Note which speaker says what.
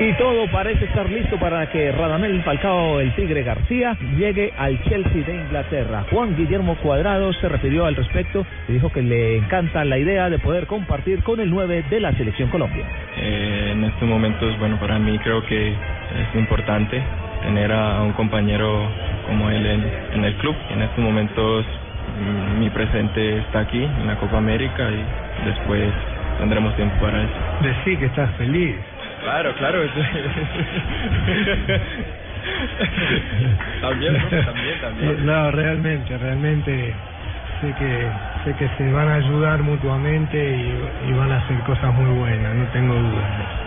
Speaker 1: Y todo parece estar listo para que Radamel Falcao, el Tigre García, llegue al Chelsea de Inglaterra. Juan Guillermo Cuadrado se refirió al respecto y dijo que le encanta la idea de poder compartir con el 9 de la Selección Colombia.
Speaker 2: Eh, en estos momentos, bueno, para mí creo que es importante tener a un compañero como él en, en el club. En estos momentos mm, mi presente está aquí en la Copa América y después tendremos tiempo para eso.
Speaker 3: Decir que estás feliz.
Speaker 2: Claro, claro. también, ¿no? también, también.
Speaker 3: No, realmente, realmente sé que sé que se van a ayudar mutuamente y, y van a hacer cosas muy buenas, no tengo dudas.